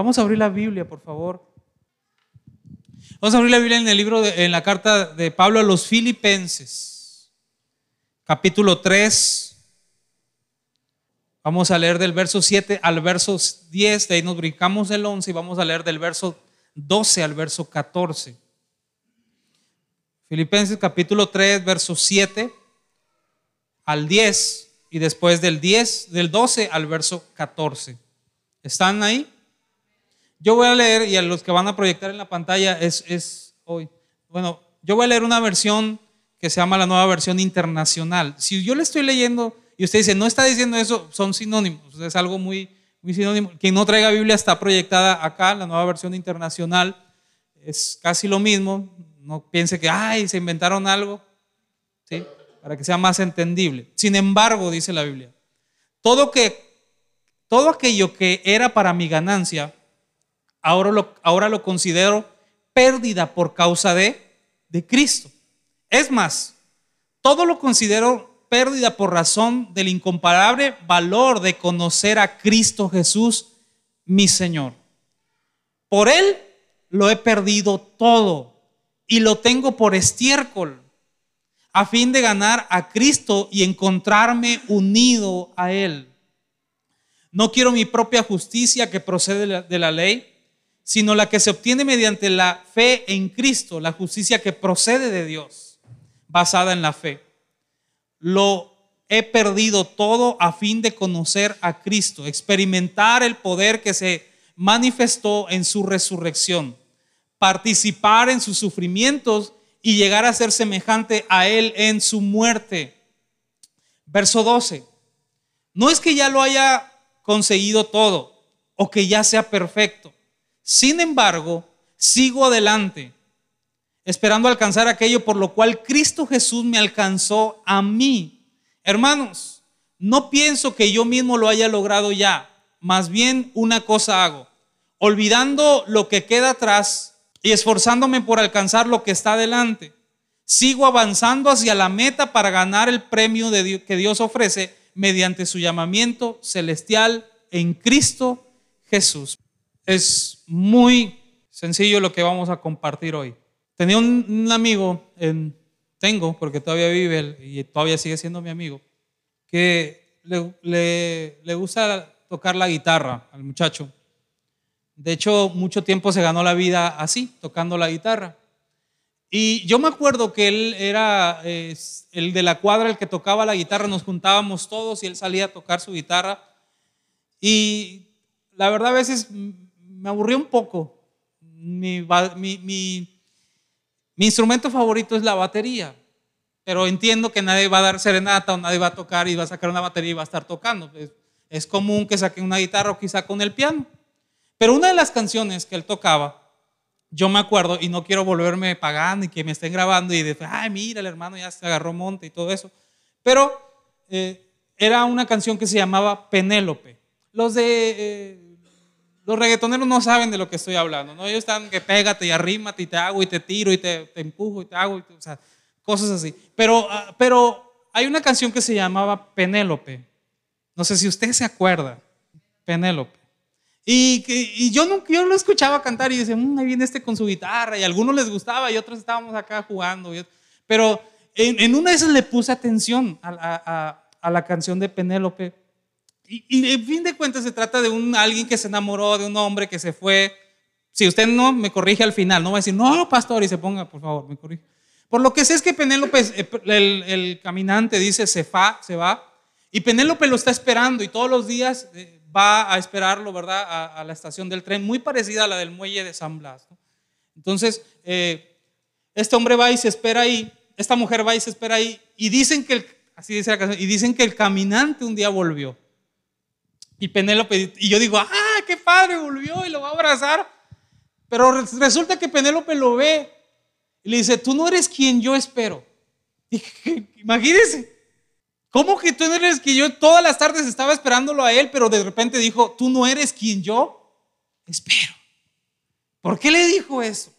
Vamos a abrir la Biblia, por favor. Vamos a abrir la Biblia en el libro, de, en la carta de Pablo a los Filipenses, capítulo 3. Vamos a leer del verso 7 al verso 10, de ahí nos brincamos del 11 y vamos a leer del verso 12 al verso 14. Filipenses capítulo 3, verso 7 al 10 y después del 10, del 12 al verso 14. ¿Están ahí? Yo voy a leer y a los que van a proyectar en la pantalla es, es hoy. Bueno, yo voy a leer una versión que se llama la nueva versión internacional. Si yo le estoy leyendo y usted dice, no está diciendo eso, son sinónimos, es algo muy, muy sinónimo. Quien no traiga Biblia está proyectada acá, la nueva versión internacional, es casi lo mismo. No piense que, ay, se inventaron algo, ¿sí? Para que sea más entendible. Sin embargo, dice la Biblia, todo, que, todo aquello que era para mi ganancia, ahora lo, considero pérdida por causa de, de Cristo. Es más, todo lo considero pérdida por razón del incomparable valor de conocer a Cristo Jesús, mi Señor. Por Él lo he perdido todo y lo tengo por estiércol, a fin de ganar a Cristo y encontrarme unido a Él. No quiero mi propia justicia que procede de la ley, sino la que se obtiene mediante la fe en Cristo, la justicia que procede de Dios, basada en la fe lo he perdido todo a fin de conocer a Cristo, experimentar el poder que se manifestó en su resurrección, participar en sus sufrimientos y llegar a ser semejante a Él en su muerte. Verso 12. No es que ya lo haya conseguido todo o que ya sea perfecto. Sin embargo, sigo adelante esperando alcanzar aquello por lo cual Cristo Jesús me alcanzó a mí. Hermanos, no pienso que yo mismo lo haya logrado ya, más bien una cosa hago, olvidando lo que queda atrás y esforzándome por alcanzar lo que está delante. Sigo avanzando hacia la meta para ganar el premio que Dios ofrece mediante su llamamiento celestial en Cristo Jesús. Es muy sencillo lo que vamos a compartir hoy. Tenía un, amigo, en, tengo, porque todavía vive y todavía sigue siendo mi amigo, que le, le, gusta tocar la guitarra al muchacho. De hecho, mucho tiempo se ganó la vida así, tocando la guitarra. Y yo me acuerdo que él era el de la cuadra, el que tocaba la guitarra, nos juntábamos todos y él salía a tocar su guitarra. Y la verdad a veces me aburrió un poco. Mi, mi, mi instrumento favorito es la batería, pero entiendo que nadie va a dar serenata o nadie va a tocar y va a sacar una batería y va a estar tocando. Es, común que saque una guitarra o quizá con el piano. Pero una de las canciones que él tocaba, yo me acuerdo, y no quiero volverme pagando y que me estén grabando y decir, ay, mira, el hermano ya se agarró monte y todo eso. Pero eh, era una canción que se llamaba Penélope. Los de eh, los reggaetoneros no saben de lo que estoy hablando, ¿no? Ellos están que pégate y arrímate y te hago y te tiro y te, empujo y te hago, o sea, cosas así. Pero, ah, pero hay una canción que se llamaba Penélope. No sé si usted se acuerda. Penélope. Y, y yo, no, yo lo escuchaba cantar y decía, mmm, ahí viene este con su guitarra. Y a algunos les gustaba y otros estábamos acá jugando. Pero en, en una de esas le puse atención a, a, a la canción de Penélope y, en fin de cuentas se trata de un, alguien que se enamoró de un hombre que se fue. Si usted no me corrige al final, no va a decir, no, pastor, y se ponga, por favor, me corrige. Por lo que sé es que Penélope, eh, el, el caminante dice, se va, se va. Y Penélope lo está esperando y todos los días eh, va a esperarlo, ¿verdad? A, la estación del tren, muy parecida a la del muelle de San Blas. Entonces, eh, este hombre va y se espera ahí, esta mujer va y se espera ahí, y dicen que, el, así dice la canción, y dicen que el caminante un día volvió. Y Penélope, y yo digo, ah, qué padre, volvió y lo va a abrazar. Pero resulta que Penélope lo ve y le dice, tú no eres quien yo espero. imagínense, ¿cómo que tú no eres quien yo todas las tardes estaba esperándolo a él, pero de repente dijo, tú no eres quien yo espero? ¿Por qué le dijo eso?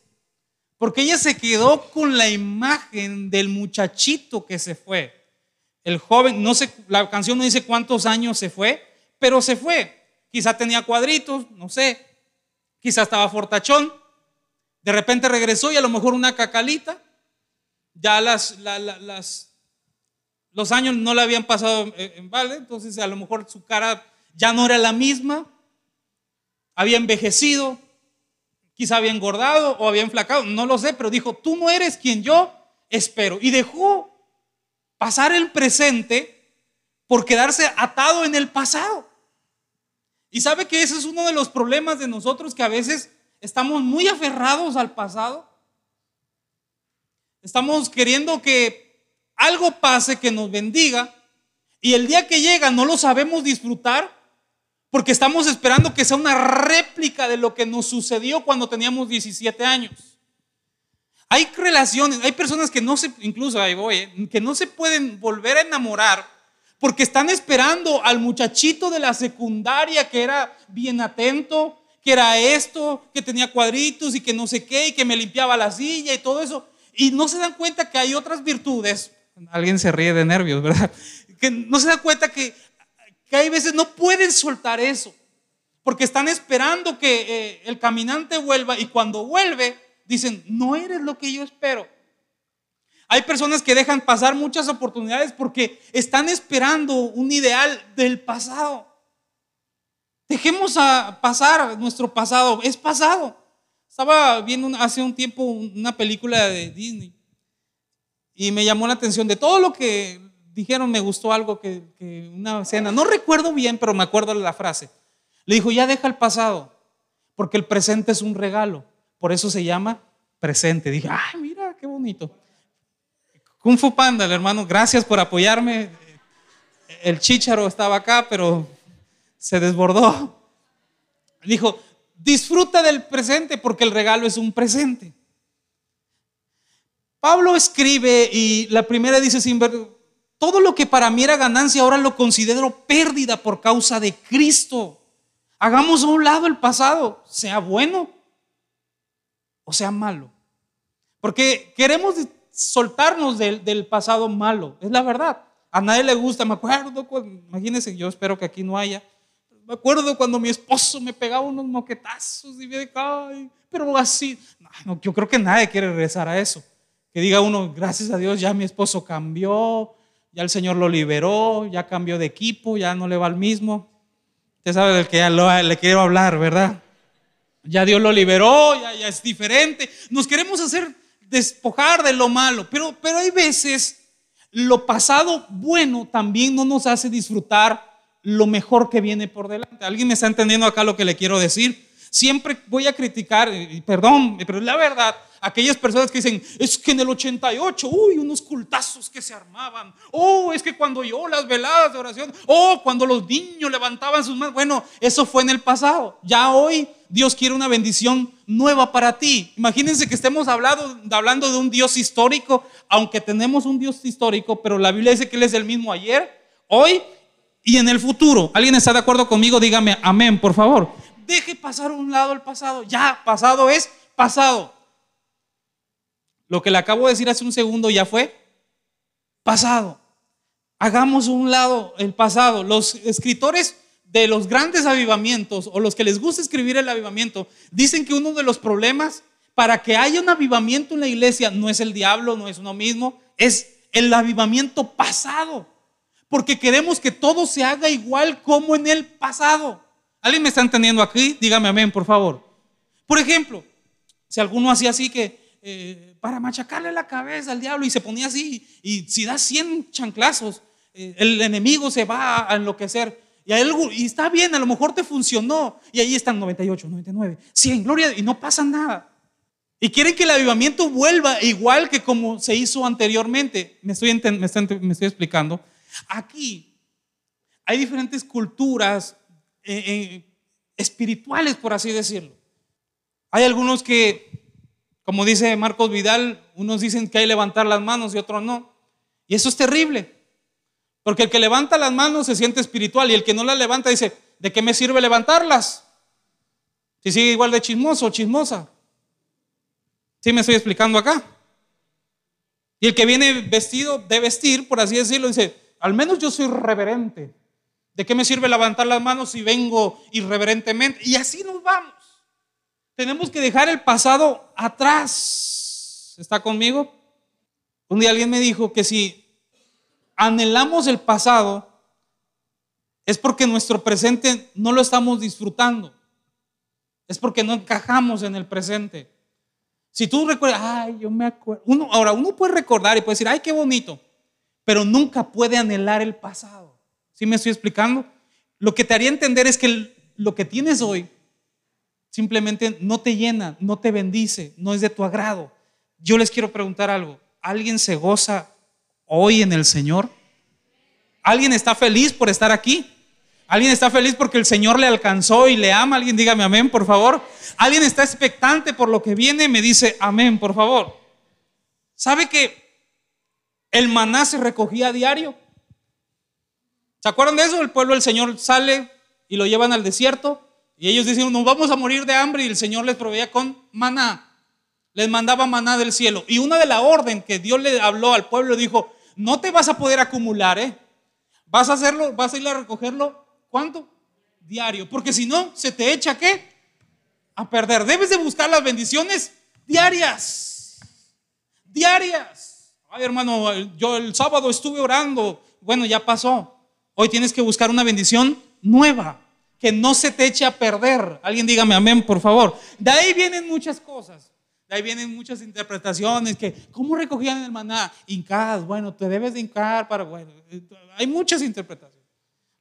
Porque ella se quedó con la imagen del muchachito que se fue. El joven, no sé, la canción no dice cuántos años se fue, pero se fue. Quizá tenía cuadritos, no sé. quizá estaba fortachón, de repente regresó y a lo mejor una cacalita, ya las, las, los años no le habían pasado en balde, entonces a lo mejor su cara ya no era la misma, había envejecido, quizá había engordado o había enflacado, no lo sé, pero dijo, tú no eres quien yo espero. Y dejó pasar el presente por quedarse atado en el pasado. Y sabe que ese es uno de los problemas de nosotros que a veces estamos muy aferrados al pasado. Estamos queriendo que algo pase que nos bendiga y el día que llega no lo sabemos disfrutar porque estamos esperando que sea una réplica de lo que nos sucedió cuando teníamos 17 años. Hay relaciones, hay personas que no se, incluso ahí voy, eh, que no se pueden volver a enamorar porque están esperando al muchachito de la secundaria que era bien atento, que era esto, que tenía cuadritos y que no sé qué, y que me limpiaba la silla y todo eso. Y no se dan cuenta que hay otras virtudes. Alguien se ríe de nervios, ¿verdad? Que no se dan cuenta que que hay veces no pueden soltar eso, porque están esperando que eh, el caminante vuelva y cuando vuelve dicen, no eres lo que yo espero. Hay personas que dejan pasar muchas oportunidades porque están esperando un ideal del pasado. Dejemos a pasar nuestro pasado, es pasado. Estaba viendo hace un tiempo una película de Disney y me llamó la atención de todo lo que dijeron, me gustó algo que, una escena, no recuerdo bien, pero me acuerdo de la frase. Le dijo, ya deja el pasado, porque el presente es un regalo. Por eso se llama presente. Dije, ay, mira, qué bonito. Kung Fu Panda, hermano, gracias por apoyarme. El chícharo estaba acá, pero se desbordó. Dijo, disfruta del presente porque el regalo es un presente. Pablo escribe y la primera dice, sin todo lo que para mí era ganancia ahora lo considero pérdida por causa de Cristo. Hagamos a un lado el pasado, sea bueno o sea malo. Porque queremos soltarnos del, pasado malo, es la verdad. A nadie le gusta, me acuerdo, imagínense, yo espero que aquí no haya. Me acuerdo cuando mi esposo me pegaba unos moquetazos y me ay, pero así. No, yo creo que nadie quiere regresar a eso. Que diga uno, gracias a Dios, ya mi esposo cambió, ya el Señor lo liberó, ya cambió de equipo, ya no le va al mismo. Usted sabe del que ya le quiero hablar, ¿verdad? Ya Dios lo liberó, ya, ya es diferente. Nos queremos hacer despojar de lo malo, pero, pero hay veces lo pasado bueno también no nos hace disfrutar lo mejor que viene por delante. ¿Alguien me está entendiendo acá lo que le quiero decir? Siempre voy a criticar, perdón, pero la verdad, aquellas personas que dicen, es que en el 88, uy, unos cultazos que se armaban. Oh, es que cuando yo las veladas de oración, oh, cuando los niños levantaban sus manos. Bueno, eso fue en el pasado. Ya hoy Dios quiere una bendición nueva para ti. Imagínense que estemos hablando, hablando de un Dios histórico, aunque tenemos un Dios histórico, pero la Biblia dice que Él es el mismo ayer, hoy y en el futuro. ¿Alguien está de acuerdo conmigo? Dígame amén, por favor. Deje pasar a un lado el pasado. Ya, pasado es pasado. Lo que le acabo de decir hace un segundo ya fue pasado. Hagamos un lado el pasado. Los escritores de los grandes avivamientos o los que les gusta escribir el avivamiento dicen que uno de los problemas para que haya un avivamiento en la iglesia no es el diablo, no es uno mismo, es el avivamiento pasado. Porque queremos que todo se haga igual como en el pasado. ¿Alguien me está entendiendo aquí? Dígame amén, por favor. Por ejemplo, si alguno hacía así que eh, para machacarle la cabeza al diablo y se ponía así, y si da 100 chanclazos, eh, el enemigo se va a enloquecer. Y, está bien, a lo mejor te funcionó. Y ahí están 98, 99, 100, gloria, y no pasa nada. Y quieren que el avivamiento vuelva igual que como se hizo anteriormente. Me estoy, me estoy explicando. Aquí hay diferentes culturas, eh, eh, espirituales, por así decirlo. Hay algunos que, como dice Marcos Vidal, unos dicen que hay que levantar las manos y otros no. Y eso es terrible. Porque el que levanta las manos se siente espiritual y el que no las levanta dice, ¿de qué me sirve levantarlas? Si sigue igual de chismoso o chismosa. ¿Sí me estoy explicando acá? Y el que viene vestido de vestir, por así decirlo, dice, al menos yo soy reverente. ¿De qué me sirve levantar las manos si vengo irreverentemente? Y así nos vamos. Tenemos que dejar el pasado atrás. ¿Está conmigo? Un día alguien me dijo que si anhelamos el pasado, es porque nuestro presente no lo estamos disfrutando. Es porque no encajamos en el presente. Si tú recuerdas, ay, yo me acuerdo. Ahora, uno puede recordar y puede decir, ay, qué bonito, pero nunca puede anhelar el pasado. ¿Sí me estoy explicando? Lo que te haría entender es que lo que tienes hoy simplemente no te llena, no te bendice, no es de tu agrado. Yo les quiero preguntar algo. ¿Alguien se goza hoy en el Señor? ¿Alguien está feliz por estar aquí? ¿Alguien está feliz porque el Señor le alcanzó y le ama? Alguien dígame amén, por favor. ¿Alguien está expectante por lo que viene? Me dice amén, por favor. ¿Sabe que el maná se recogía a diario? ¿Se acuerdan de eso? El pueblo del Señor sale y lo llevan al desierto y ellos dicen, nos vamos a morir de hambre y el Señor les proveía con maná. Les mandaba maná del cielo. Y una de la orden que Dios le habló al pueblo dijo, no te vas a poder acumular, ¿eh? Vas a hacerlo, vas a ir a recogerlo ¿Cuánto? Diario. Porque si no, se te echa qué? A perder. Debes de buscar las bendiciones diarias. Diarias. Ay, hermano, yo el sábado estuve orando. Bueno, ya pasó. Hoy tienes que buscar una bendición nueva. Que no se te eche a perder. Alguien dígame amén, por favor. De ahí vienen muchas cosas. Ahí vienen muchas interpretaciones que, ¿cómo recogían el maná? Hincadas, bueno, te debes de hincar para, bueno, hay muchas interpretaciones.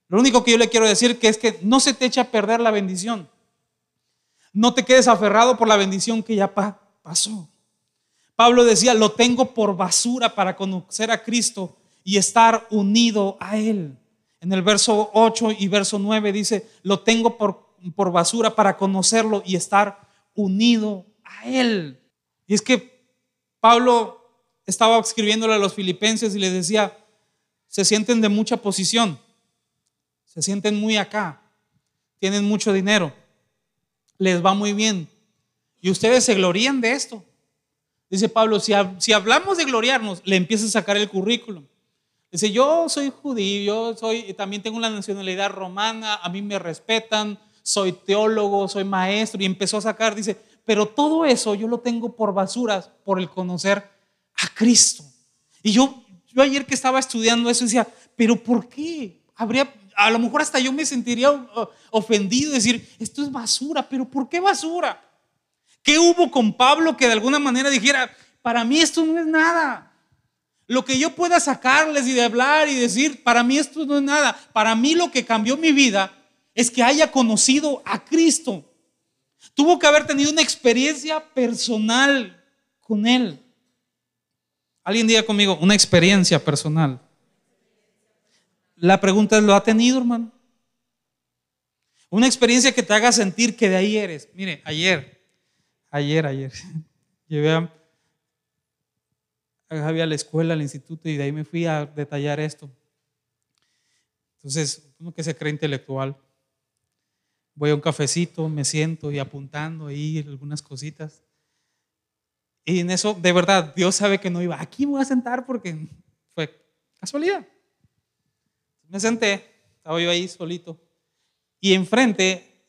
Lo único que yo le quiero decir que es que no se te echa a perder la bendición. No te quedes aferrado por la bendición que ya pasó. Pablo decía, lo tengo por basura para conocer a Cristo y estar unido a Él. En el verso 8 y verso 9 dice, lo tengo por, por basura para conocerlo y estar unido a Él. Y es que Pablo estaba escribiéndole a los filipenses y les decía, se sienten de mucha posición se sienten muy acá, tienen mucho dinero, les va muy bien. Y ustedes se glorían de esto. Dice Pablo, si, si hablamos de gloriarnos, le empieza a sacar el currículum. Dice, yo soy judío, yo soy, también tengo la nacionalidad romana, a mí me respetan, soy teólogo, soy maestro, y empezó a sacar, dice, pero todo eso yo lo tengo por basuras, por el conocer a Cristo. Y yo, yo ayer que estaba estudiando eso decía, pero ¿por qué? Habría, a lo mejor hasta yo me sentiría uh, ofendido, decir, esto es basura, pero ¿por qué basura? ¿Qué hubo con Pablo que de alguna manera dijera, para mí esto no es nada? Lo que yo pueda sacarles y de hablar y decir, para mí esto no es nada. Para mí lo que cambió mi vida es que haya conocido a Cristo. Tuvo que haber tenido una experiencia personal con Él. Alguien diga conmigo, una experiencia personal. La pregunta es, ¿lo ha tenido, hermano? Una experiencia que te haga sentir que de ahí eres. Mire, ayer, ayer, ayer, llevé a, Javi a la escuela, al instituto, y de ahí me fui a detallar esto. Entonces, uno que se cree intelectual, voy a un cafecito, me siento y apuntando ahí algunas cositas. Y en eso, de verdad, Dios sabe que no iba. Aquí me voy a sentar porque fue casualidad. Me senté, estaba yo ahí solito, y enfrente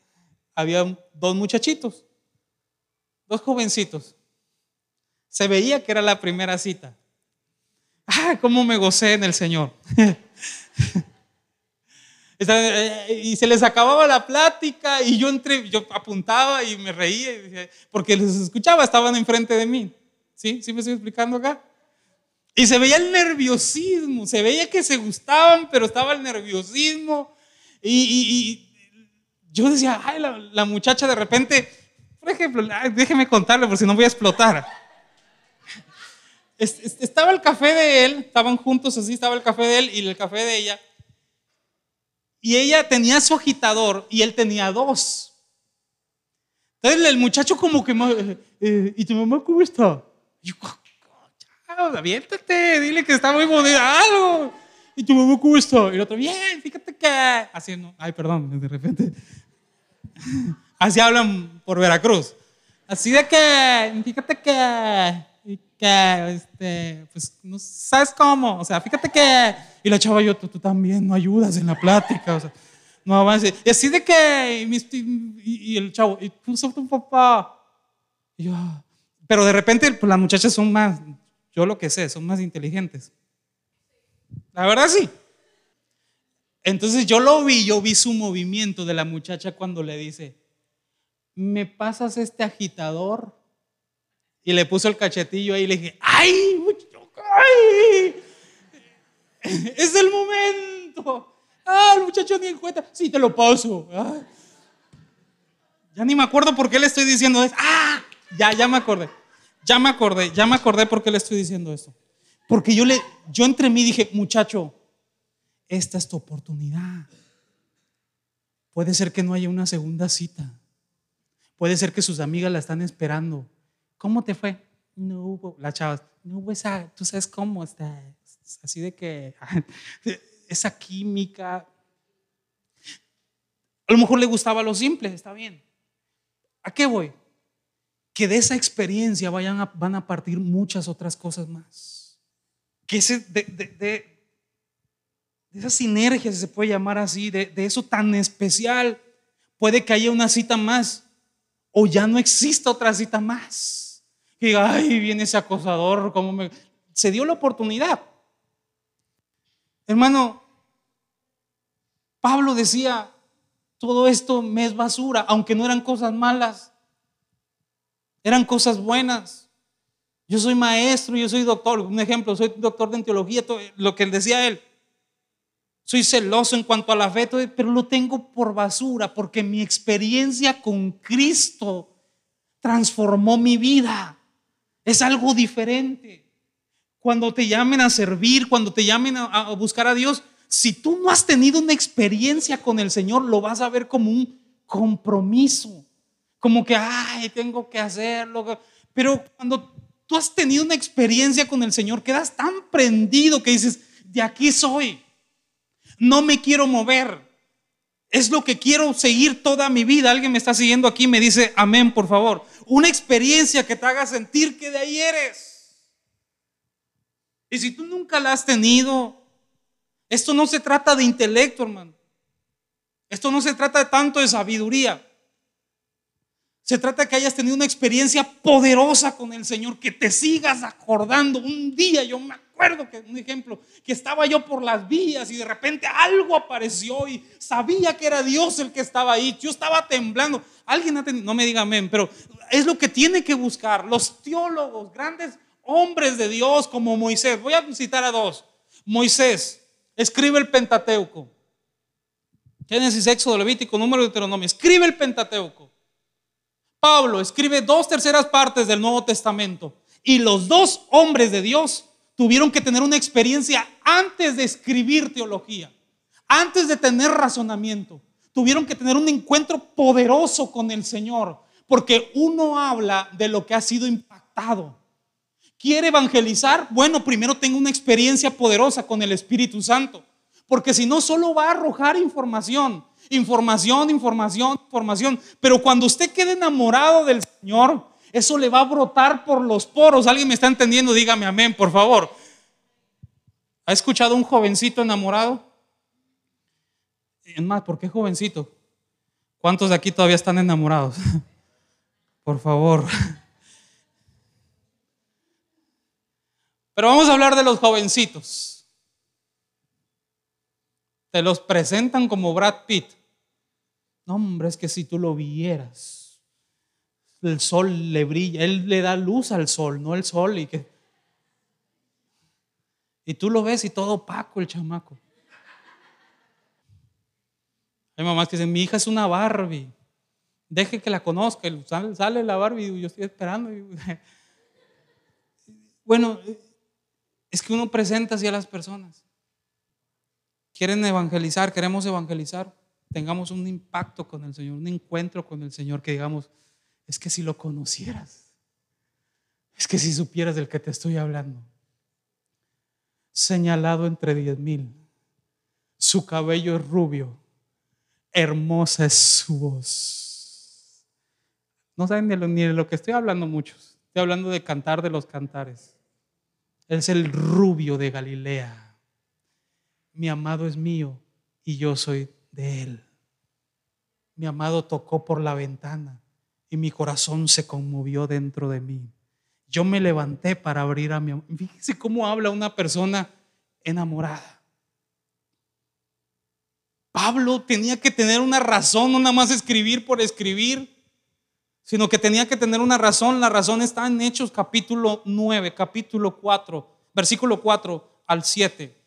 había dos muchachitos, dos jovencitos. Se veía que era la primera cita. ¡Ah, cómo me gocé en el Señor! Eh, y se les acababa la plática y yo entré, yo apuntaba y me reía porque les escuchaba, estaban enfrente de mí. ¿Sí? ¿Sí me estoy explicando acá? Y se veía el nerviosismo, se veía que se gustaban, pero estaba el nerviosismo. Y, yo decía, ay, la, muchacha de repente, por ejemplo, déjeme contarle por si no voy a explotar. Estaba el café de él, estaban juntos así, estaba el café de él y el café de ella. Y ella tenía su agitador y él tenía dos. Entonces el muchacho como que, eh, eh, ¿y tu mamá cómo está? yo, aviéntate, dile que está muy bonito, algo. Y tu mamá, ¿cómo está? Y el otro, bien, fíjate que. Así, no, ay, perdón, de repente. Así hablan por Veracruz. Así de que, fíjate que, y que, este, pues, no sabes cómo, o sea, fíjate que, y la chava, yo, tú, también no ayudas en la plática, o sea, no avance. Y así de que, y, el chavo, y puso tu papá. Y yo, pero de repente pues, las muchachas son más, yo lo que sé, son más inteligentes. La verdad sí. Entonces yo lo vi, yo vi su movimiento de la muchacha cuando le dice, ¿me pasas este agitador? Y le puso el cachetillo ahí y le dije, ¡ay! ¡Ay! Es el momento. Ah, el muchacho ni en cuenta. Sí, te lo paso. Ya ni me acuerdo por qué le estoy diciendo eso. Ah, ya, ya me acordé. Ya me acordé, ya me acordé por qué le estoy diciendo esto. Porque yo le, yo entre mí dije, muchacho, esta es tu oportunidad. Puede ser que no haya una segunda cita. Puede ser que sus amigas la están esperando. ¿Cómo te fue? No hubo, la chava, no hubo esa, tú sabes cómo está, así de que esa química. A lo mejor le gustaba lo simple, está bien. ¿A qué voy? Que de esa experiencia vayan van a partir muchas otras cosas más. Que ese, de, de, de, esa sinergia, si se puede llamar así, de, eso tan especial, puede que haya una cita más o ya no exista otra cita más que ay, viene ese acosador, como me... Se dio la oportunidad. Hermano, Pablo decía, todo esto me es basura, aunque no eran cosas malas, eran cosas buenas. Yo soy maestro, yo soy doctor, un ejemplo, soy doctor de teología, lo que decía él. Soy celoso en cuanto a la fe, pero lo tengo por basura, porque mi experiencia con Cristo transformó mi vida. Es algo diferente. Cuando te llamen a servir, cuando te llamen a, buscar a Dios, si tú no has tenido una experiencia con el Señor, lo vas a ver como un compromiso. Como que, ay, tengo que hacerlo. Pero cuando tú has tenido una experiencia con el Señor, quedas tan prendido que dices, de aquí soy. No me quiero mover. Es lo que quiero seguir toda mi vida. Alguien me está siguiendo aquí, me dice amén, por favor. Una experiencia que te haga sentir que de ahí eres. Y si tú nunca la has tenido, esto no se trata de intelecto, hermano. Esto no se trata tanto de sabiduría. Se trata de que hayas tenido una experiencia poderosa con el Señor, que te sigas acordando. Un día yo me acuerdo que un ejemplo, que estaba yo por las vías y de repente algo apareció y sabía que era Dios el que estaba ahí. Yo estaba temblando. Alguien no me diga amén, pero es lo que tiene que buscar. Los teólogos, grandes hombres de Dios como Moisés. Voy a citar a dos. Moisés escribe el Pentateuco. Génesis, Éxodo, Levítico, número de Deuteronomio. Escribe el Pentateuco. Pablo escribe dos terceras partes del Nuevo Testamento. Y los dos hombres de Dios tuvieron que tener una experiencia antes de escribir teología, antes de tener razonamiento. Tuvieron que tener un encuentro poderoso con el Señor, porque uno habla de lo que ha sido impactado. ¿Quiere evangelizar? Bueno, primero tenga una experiencia poderosa con el Espíritu Santo, porque si no, solo va a arrojar información, información, información, información. Pero cuando usted quede enamorado del Señor, eso le va a brotar por los poros. ¿Alguien me está entendiendo? Dígame amén, por favor. ¿Ha escuchado un jovencito enamorado? Es más, ¿por qué jovencito? ¿Cuántos de aquí todavía están enamorados? Por favor. Pero vamos a hablar de los jovencitos. Te los presentan como Brad Pitt. No, hombre, es que si tú lo vieras el sol le brilla, él le da luz al sol, no el sol. Y, que, y tú lo ves y todo opaco el chamaco. Hay mamás que dicen, mi hija es una Barbie, deje que la conozca, sale, la Barbie y yo estoy esperando. Bueno, es que uno presenta así a las personas. Quieren evangelizar, queremos evangelizar, tengamos un impacto con el Señor, un encuentro con el Señor, que digamos, es que si lo conocieras, es que si supieras del que te estoy hablando, señalado entre diez mil, su cabello es rubio, hermosa es su voz. No saben ni de lo, que estoy hablando muchos, estoy hablando de cantar de los cantares. Él es el rubio de Galilea. Mi amado es mío y yo soy de él. mi amado tocó por la ventana y mi corazón se conmovió dentro de mí. Yo me levanté para abrir a mi amado. Fíjese cómo habla una persona enamorada. Pablo tenía que tener una razón, no nada más escribir por escribir, sino que tenía que tener una razón. La razón está en Hechos capítulo 9, capítulo 4, versículo 4 al 7.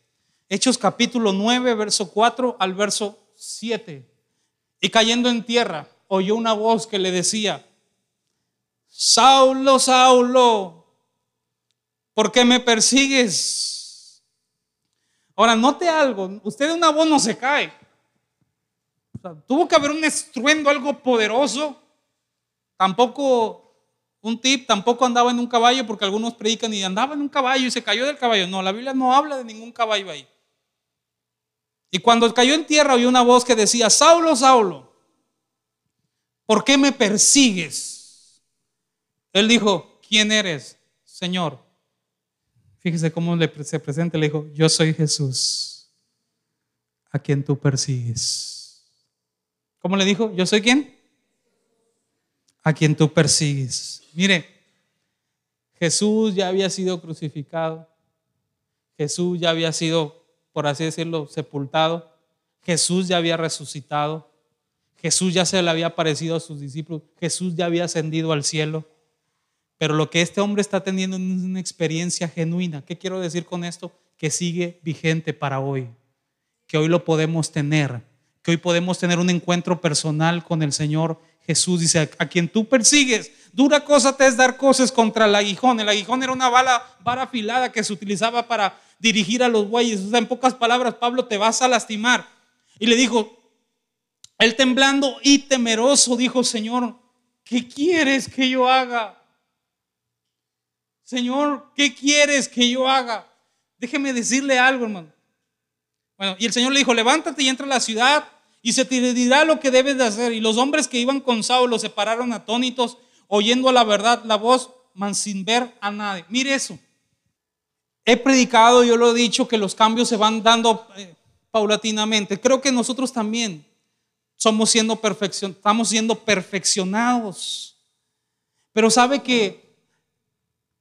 Hechos capítulo 9, verso 4 al verso 7. Y cayendo en tierra, oyó una voz que le decía, Saulo, Saulo, ¿por qué me persigues? Ahora, note algo, usted de una voz no se cae. tuvo que haber un estruendo, algo poderoso. Tampoco un tip, tampoco andaba en un caballo, porque algunos predican y andaba en un caballo y se cayó del caballo. No, la Biblia no habla de ningún caballo ahí. Y cuando cayó en tierra oyó una voz que decía, Saulo, Saulo, ¿por qué me persigues? Él dijo, ¿quién eres, Señor? Fíjese cómo se presenta, le dijo, yo soy Jesús, a quien tú persigues. ¿Cómo le dijo? ¿Yo soy quién? A quien tú persigues. Mire, Jesús ya había sido crucificado, Jesús ya había sido, por así decirlo, sepultado, Jesús ya había resucitado, Jesús ya se le había aparecido a sus discípulos, Jesús ya había ascendido al cielo. Pero lo que este hombre está teniendo es una experiencia genuina. ¿Qué quiero decir con esto? Que sigue vigente para hoy, que hoy lo podemos tener, que hoy podemos tener un encuentro personal con el Señor Jesús. Dice, a quien tú persigues, dura cosa te es dar cosas contra el aguijón. El aguijón era una bala, vara afilada que se utilizaba para dirigir a los bueyes. O sea, en pocas palabras, Pablo, te vas a lastimar. Y le dijo, él temblando y temeroso dijo, Señor, ¿qué quieres que yo haga? Señor, ¿qué quieres que yo haga? Déjeme decirle algo, hermano. Bueno, y el Señor le dijo, levántate y entra a la ciudad y se te dirá lo que debes de hacer. Y los hombres que iban con Saulo se pararon atónitos, oyendo la verdad la voz, man sin ver a nadie. Mire eso. He predicado, yo lo he dicho, que los cambios se van dando eh, paulatinamente. Creo que nosotros también somos siendo perfeccion, estamos siendo perfeccionados. Pero sabe que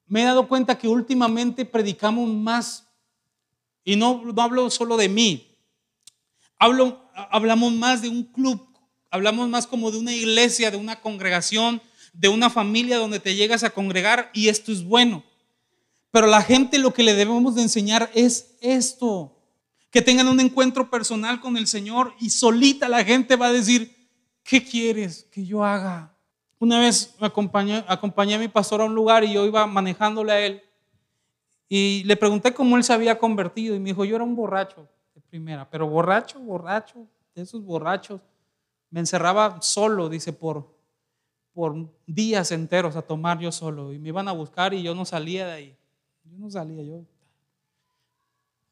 me he dado cuenta que últimamente predicamos más, y no, no hablo solo de mí, hablo, hablamos más de un club, hablamos más como de una iglesia, de una congregación, de una familia donde te llegas a congregar y esto es bueno. Pero la gente lo que le debemos de enseñar es esto que tengan un encuentro personal con el Señor y solita la gente va a decir, ¿qué quieres que yo haga? Una vez me acompañé, acompañé a mi pastor a un lugar y yo iba manejándole a él y le pregunté cómo él se había convertido y me dijo, yo era un borracho de primera, pero borracho, borracho, de esos borrachos. Me encerraba solo, dice, por, por días enteros a tomar yo solo y me iban a buscar y yo no salía de ahí. Yo no salía, yo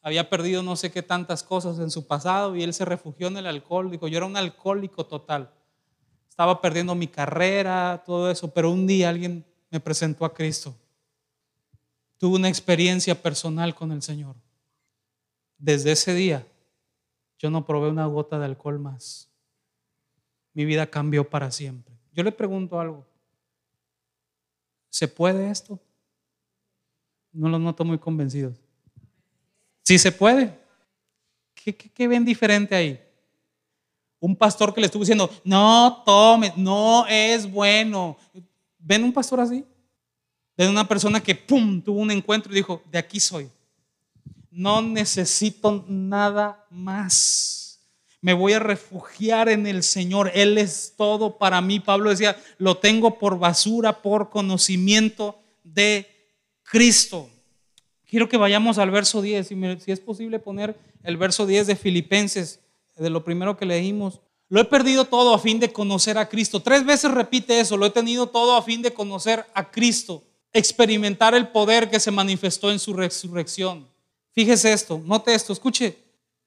había perdido no sé qué tantas cosas en su pasado y él se refugió en el alcohol. Dijo, yo era un alcohólico total. Estaba perdiendo mi carrera, todo eso, pero un día alguien me presentó a Cristo. Tuve una experiencia personal con el Señor. Desde ese día, yo no probé una gota de alcohol más. Mi vida cambió para siempre. Yo le pregunto algo. ¿Se puede esto? No lo noto muy convencidos. Sí se puede. ¿Qué, ven diferente ahí? Un pastor que le estuvo diciendo, no tome, no es bueno. ¿Ven un pastor así? Ven una persona que, ¡pum!, tuvo un encuentro y dijo, de aquí soy. No necesito nada más. Me voy a refugiar en el Señor. Él es todo para mí. Pablo decía, lo tengo por basura, por conocimiento de Cristo. Quiero que vayamos al verso 10, si es posible poner el verso 10 de Filipenses, de lo primero que leímos. Lo he perdido todo a fin de conocer a Cristo. Tres veces repite eso, lo he tenido todo a fin de conocer a Cristo, experimentar el poder que se manifestó en su resurrección. Fíjese esto, note esto, escuche,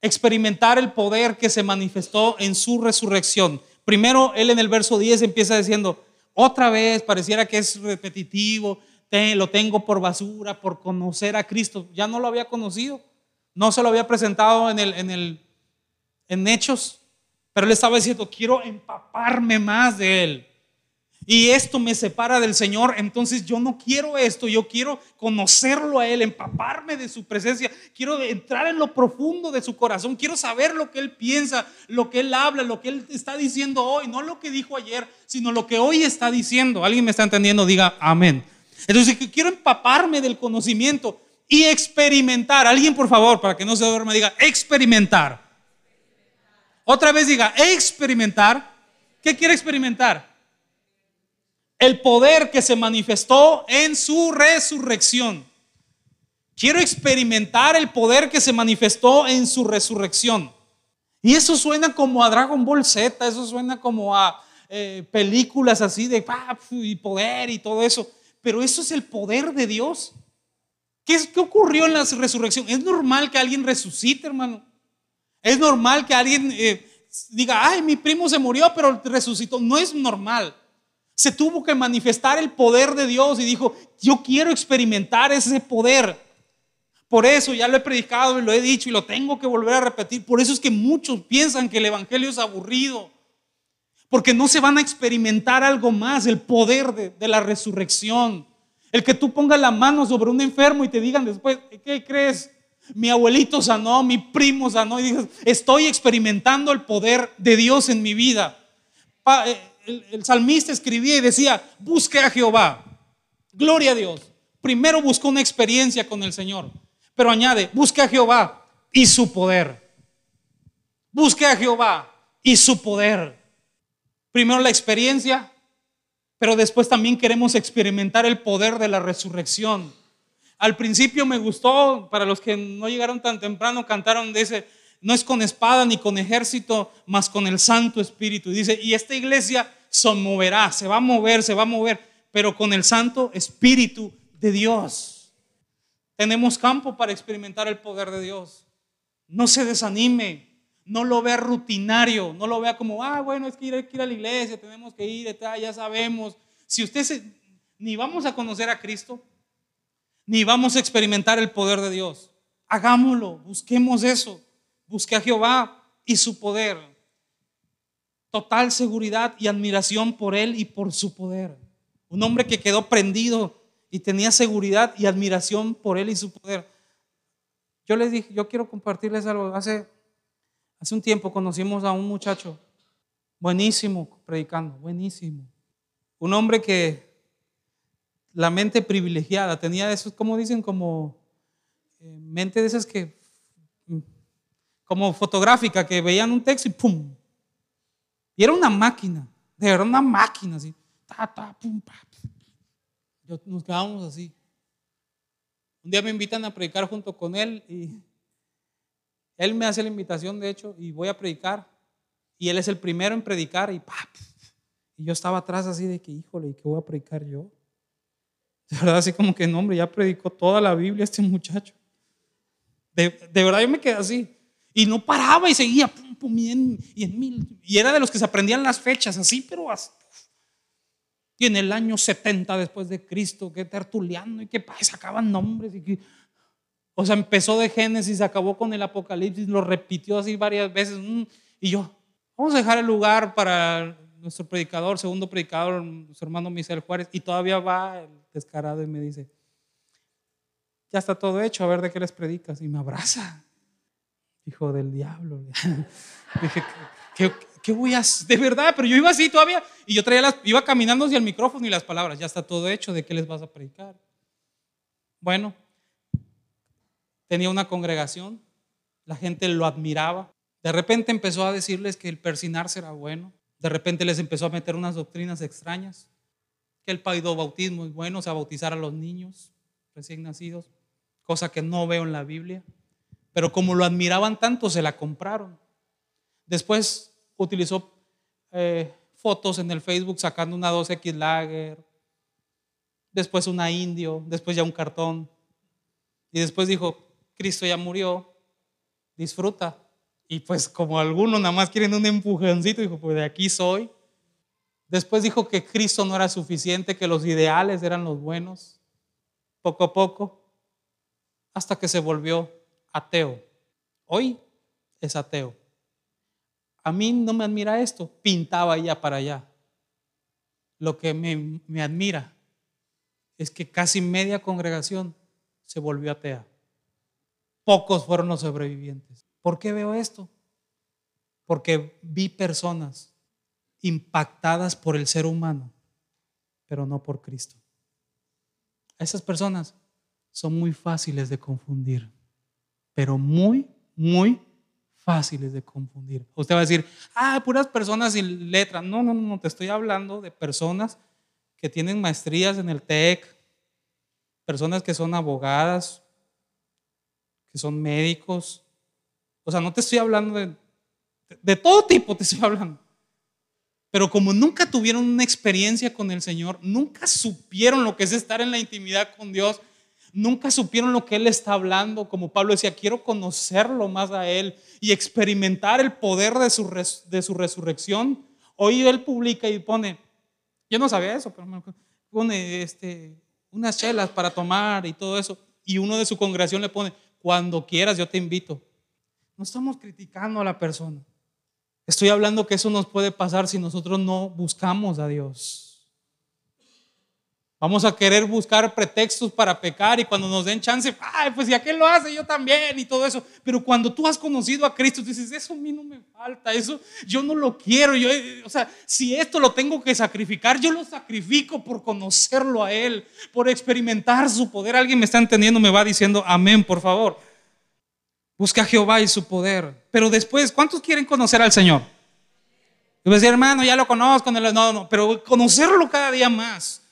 experimentar el poder que se manifestó en su resurrección. Primero, él en el verso 10 empieza diciendo, otra vez, pareciera que es repetitivo, lo tengo por basura, por conocer a Cristo. Ya no lo había conocido. No se lo había presentado en el, en en Hechos. Pero él estaba diciendo, quiero empaparme más de él. Y esto me separa del Señor, entonces yo no quiero esto, yo quiero conocerlo a Él, empaparme de su presencia, quiero entrar en lo profundo de su corazón, quiero saber lo que Él piensa, lo que Él habla, lo que Él está diciendo hoy, no lo que dijo ayer, sino lo que hoy está diciendo. ¿Alguien me está entendiendo? Diga amén. Entonces quiero empaparme del conocimiento y experimentar. Alguien por favor, para que no se duerma, diga experimentar. Otra vez diga experimentar. ¿Qué quiere experimentar? el poder que se manifestó en su resurrección. Quiero experimentar el poder que se manifestó en su resurrección. Y eso suena como a Dragon Ball Z, eso suena como a eh, películas así de y poder y todo eso. Pero eso es el poder de Dios. ¿Qué, ¿Qué ocurrió en la resurrección? Es normal que alguien resucite, hermano. Es normal que alguien eh, diga, ay, mi primo se murió, pero resucitó. No es normal. Se tuvo que manifestar el poder de Dios y dijo, yo quiero experimentar ese poder. Por eso ya lo he predicado y lo he dicho y lo tengo que volver a repetir. Por eso es que muchos piensan que el Evangelio es aburrido. Porque no se van a experimentar algo más, el poder de, la resurrección. El que tú pongas la mano sobre un enfermo y te digan después, ¿qué crees? Mi abuelito sanó, mi primo sanó y dices, estoy experimentando el poder de Dios en mi vida. Eh, el, salmista escribía y decía, busque a Jehová. Gloria a Dios. Primero buscó una experiencia con el Señor, pero añade, busque a Jehová y su poder. Busque a Jehová y su poder. Primero la experiencia, pero después también queremos experimentar el poder de la resurrección. Al principio me gustó, para los que no llegaron tan temprano, cantaron ese, no es con espada ni con ejército, mas con el Santo Espíritu. Dice, y esta iglesia se moverá, se va a mover, se va a mover, pero con el Santo Espíritu de Dios. Tenemos campo para experimentar el poder de Dios. No se desanime, no lo vea rutinario, no lo vea como, ah, bueno, es que ir, que ir a la iglesia, tenemos que ir, ya sabemos. Si usted ni vamos a conocer a Cristo, ni vamos a experimentar el poder de Dios. Hagámoslo, busquemos eso. Busque a Jehová y su poder. Total seguridad y admiración por Él y por su poder. Un hombre que quedó prendido y tenía seguridad y admiración por Él y su poder. Yo les dije, yo quiero compartirles algo. Hace, hace un tiempo conocimos a un muchacho buenísimo predicando, buenísimo. Un hombre que la mente privilegiada, tenía eso, como dicen, como eh, mente de esas que como fotográfica que veían un texto y ¡pum! Y era una máquina, de verdad una máquina así. Ta, ta, pum, pa, nos quedábamos así. Un día me invitan a predicar junto con él y él me hace la invitación, de hecho, y voy a predicar. Y él es el primero en predicar y ¡pap! Y yo estaba atrás así de que, híjole, ¿y qué voy a predicar yo? De verdad, así como que, no, hombre, ya predicó toda la Biblia este muchacho. De, de verdad, yo me quedé así. Y no paraba y seguía, pum, pum, y en, mil. Y era de los que se aprendían las fechas así, pero Y en el año 70 después de Cristo, que tertuliano y que sacaban nombres. Y que, o sea, empezó de Génesis, acabó con el Apocalipsis, lo repitió así varias veces. Mm, y yo, vamos a dejar el lugar para nuestro predicador, segundo predicador, nuestro hermano Misael Juárez. Y todavía va el descarado y me dice, ya está todo hecho, a ver de qué les predicas. Y me abraza hijo del diablo. Dije, ¿qué, voy a hacer? De verdad, pero yo iba así todavía y yo traía iba caminando hacia el micrófono y las palabras, ya está todo hecho, ¿de qué les vas a predicar? Bueno, tenía una congregación, la gente lo admiraba. De repente empezó a decirles que el persinarse era bueno. De repente les empezó a meter unas doctrinas extrañas, que el bautismo es bueno, o sea, bautizar a los niños recién nacidos, cosa que no veo en la Biblia pero como lo admiraban tanto, se la compraron. Después utilizó eh, fotos en el Facebook sacando una 2X Lager, después una indio, después ya un cartón. Y después dijo, Cristo ya murió, disfruta. Y pues como algunos nada más quieren un empujoncito, dijo, pues de aquí soy. Después dijo que Cristo no era suficiente, que los ideales eran los buenos, poco a poco, hasta que se volvió ateo. Hoy es ateo. a mí no me admira esto, pintaba allá para allá. Lo que me, me admira es que casi media congregación se volvió atea. Pocos fueron los sobrevivientes. ¿Por qué veo esto? Porque vi personas impactadas por el ser humano, pero no por Cristo. Esas personas son muy fáciles de confundir, pero muy, muy fáciles de confundir. Usted va a decir, ah, puras personas sin letras. No, no, no, te estoy hablando de personas que tienen maestrías en el TEC, personas que son abogadas, que son médicos. O sea, no te estoy hablando de, todo tipo, te estoy hablando. Pero como nunca tuvieron una experiencia con el Señor, nunca supieron lo que es estar en la intimidad con Dios, nunca supieron lo que Él está hablando. Como Pablo decía, quiero conocerlo más a Él y experimentar el poder de su, de su resurrección. Hoy Él publica y pone, yo no sabía eso, pero pone este, unas chelas para tomar y todo eso. Y uno de su congregación le pone, cuando quieras yo te invito. No estamos criticando a la persona. Estoy hablando que eso nos puede pasar si nosotros no buscamos a Dios. Vamos a querer buscar pretextos para pecar y cuando nos den chance, ay, pues si aquel lo hace, yo también y todo eso. Pero cuando tú has conocido a Cristo, dices, eso a mí no me falta, eso yo no lo quiero. Yo, o sea, si esto lo tengo que sacrificar, yo lo sacrifico por conocerlo a Él, por experimentar su poder. Alguien me está entendiendo, me va diciendo amén, por favor. Busca a Jehová y su poder. Pero después, ¿cuántos quieren conocer al Señor? Yo voy a decir, hermano, ya lo conozco. No, no, pero conocerlo cada día más.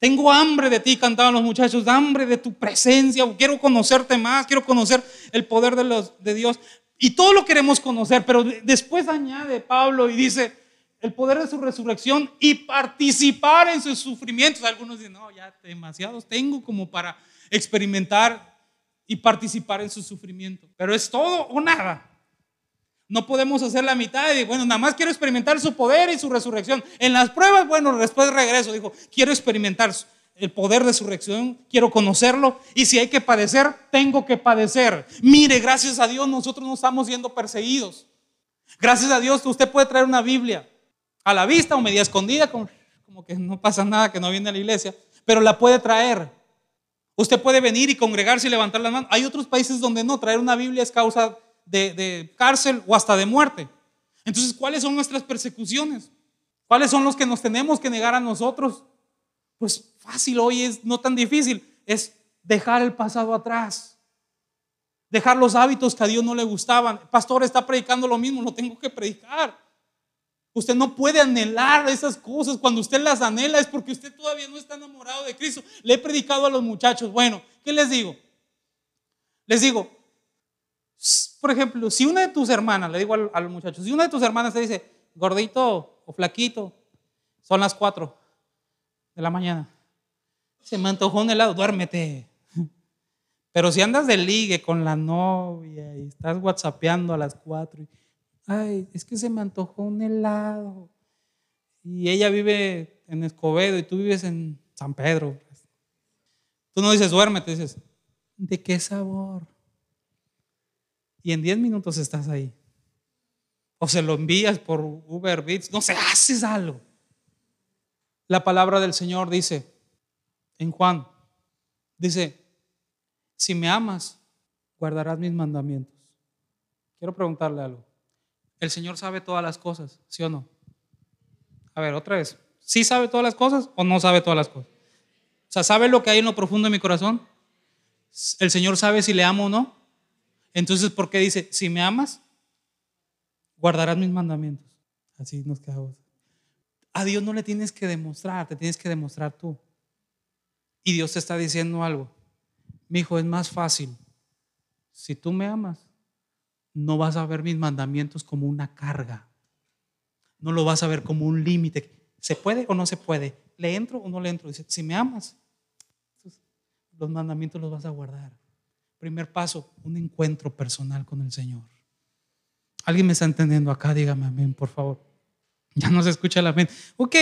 Tengo hambre de ti, cantaban los muchachos, hambre de tu presencia, quiero conocerte más, quiero conocer el poder de, los, de Dios. Y todo lo queremos conocer, pero después añade Pablo y dice, el poder de su resurrección y participar en sus sufrimientos. Algunos dicen, no, ya demasiados tengo como para experimentar y participar en su sufrimiento. Pero es todo o nada. No podemos hacer la mitad y bueno, nada más quiero experimentar su poder y su resurrección. En las pruebas, bueno, después regreso, dijo, quiero experimentar el poder de su resurrección, quiero conocerlo y si hay que padecer, tengo que padecer. Mire, gracias a Dios nosotros no estamos siendo perseguidos. Gracias a Dios usted puede traer una Biblia a la vista o media escondida, como, como que no pasa nada que no viene a la iglesia, pero la puede traer. Usted puede venir y congregarse y levantar las manos. Hay otros países donde no, traer una Biblia es causa de, cárcel o hasta de muerte. Entonces, ¿cuáles son nuestras persecuciones? ¿Cuáles son los que nos tenemos que negar a nosotros? Pues fácil hoy es no tan difícil, es dejar el pasado atrás. Dejar los hábitos que a Dios no le gustaban. pastor está predicando lo mismo, lo tengo que predicar. Usted no puede anhelar esas cosas. Cuando usted las anhela es porque usted todavía no está enamorado de Cristo. Le he predicado a los muchachos. Bueno, ¿qué les digo? Les digo, por ejemplo, si una de tus hermanas, le digo a los muchachos, si una de tus hermanas te dice, gordito o flaquito, son las cuatro de la mañana, se me antojó un helado, duérmete. Pero si andas de ligue con la novia y estás whatsappeando a las cuatro, ay, es que se me antojó un helado. Y ella vive en Escobedo y tú vives en San Pedro. Tú no dices duérmete, dices, ¿de qué sabor? Y en 10 minutos estás ahí. O se lo envías por Uber Eats, no sé, haces algo. La palabra del Señor dice en Juan, dice, si me amas, guardarás mis mandamientos. Quiero preguntarle algo. ¿El Señor sabe todas las cosas, sí o no? A ver, otra vez. ¿Sí sabe todas las cosas o no sabe todas las cosas? O sea, ¿sabe lo que hay en lo profundo de mi corazón? ¿El Señor sabe si le amo o no? Entonces, ¿por qué dice, si me amas, guardarás mis mandamientos? Así nos quedamos. A Dios no le tienes que demostrar, te tienes que demostrar tú. Y Dios te está diciendo algo. Mi hijo, es más fácil. Si tú me amas, no vas a ver mis mandamientos como una carga. No lo vas a ver como un límite. ¿Se puede o no se puede? ¿Le entro o no le entro? Dice, si me amas, los mandamientos los vas a guardar. Primer paso, un encuentro personal con el Señor. ¿Alguien me está entendiendo acá? Dígame amén, por favor. Ya no se escucha la mente. Ok.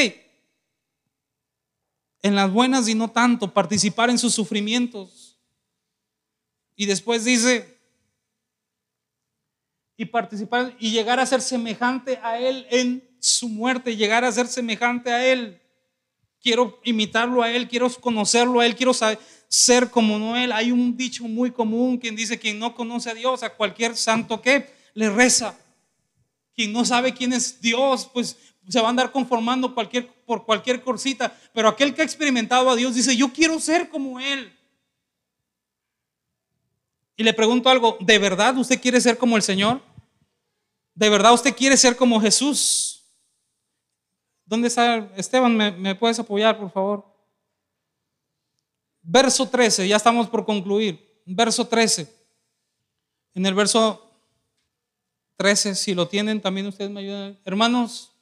En las buenas y no tanto, participar en sus sufrimientos. Y después dice, y participar y llegar a ser semejante a Él en su muerte, llegar a ser semejante a Él. Quiero imitarlo a Él, quiero conocerlo a Él, quiero ser como Noel. Hay un dicho muy común quien dice, quien no conoce a Dios, a cualquier santo que le reza. Quien no sabe quién es Dios, pues se va a andar conformando cualquier, por cualquier cosita. Pero aquel que ha experimentado a Dios dice, yo quiero ser como Él. Y le pregunto algo, ¿de verdad usted quiere ser como el Señor? ¿De verdad usted quiere ser como Jesús? ¿Dónde está Esteban? ¿Me, puedes apoyar, por favor? Verso 13, ya estamos por concluir. Verso 13. En el verso 13, si lo tienen, también ustedes me ayudan. Hermanos,